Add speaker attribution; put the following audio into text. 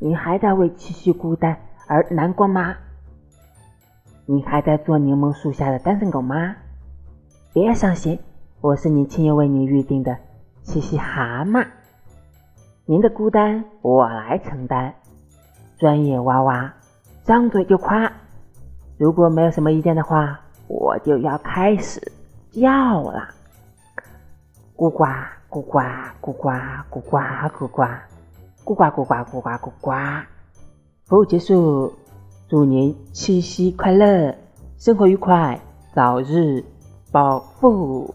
Speaker 1: 你还在为七夕孤单而难过吗？你还在做柠檬树下的单身狗吗？别伤心，我是你亲友为你预定的七夕蛤蟆，您的孤单我来承担。专业娃娃，张嘴就夸。如果没有什么意见的话，我就要开始叫了。咕呱咕呱咕呱咕呱咕呱，咕呱咕呱咕呱咕呱咕呱。服务结束，祝您七夕快乐，生活愉快，早日暴富。